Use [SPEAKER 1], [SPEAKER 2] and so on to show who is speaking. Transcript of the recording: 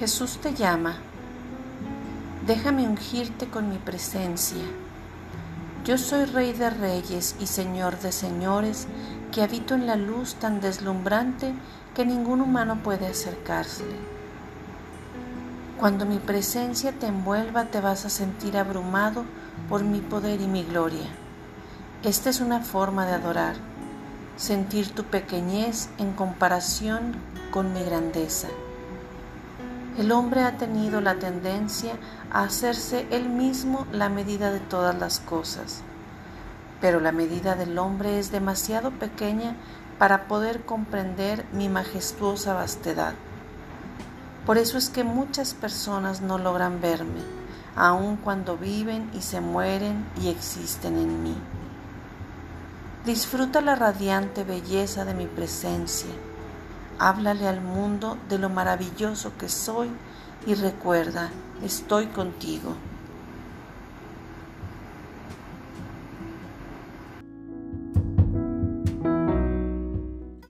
[SPEAKER 1] Jesús te llama. Déjame ungirte con mi presencia. Yo soy Rey de Reyes y Señor de Señores, que habito en la luz tan deslumbrante que ningún humano puede acercársele. Cuando mi presencia te envuelva te vas a sentir abrumado por mi poder y mi gloria. Esta es una forma de adorar, sentir tu pequeñez en comparación con mi grandeza. El hombre ha tenido la tendencia a hacerse él mismo la medida de todas las cosas, pero la medida del hombre es demasiado pequeña para poder comprender mi majestuosa vastedad. Por eso es que muchas personas no logran verme, aun cuando viven y se mueren y existen en mí. Disfruta la radiante belleza de mi presencia Háblale al mundo de lo maravilloso que soy y recuerda, estoy contigo.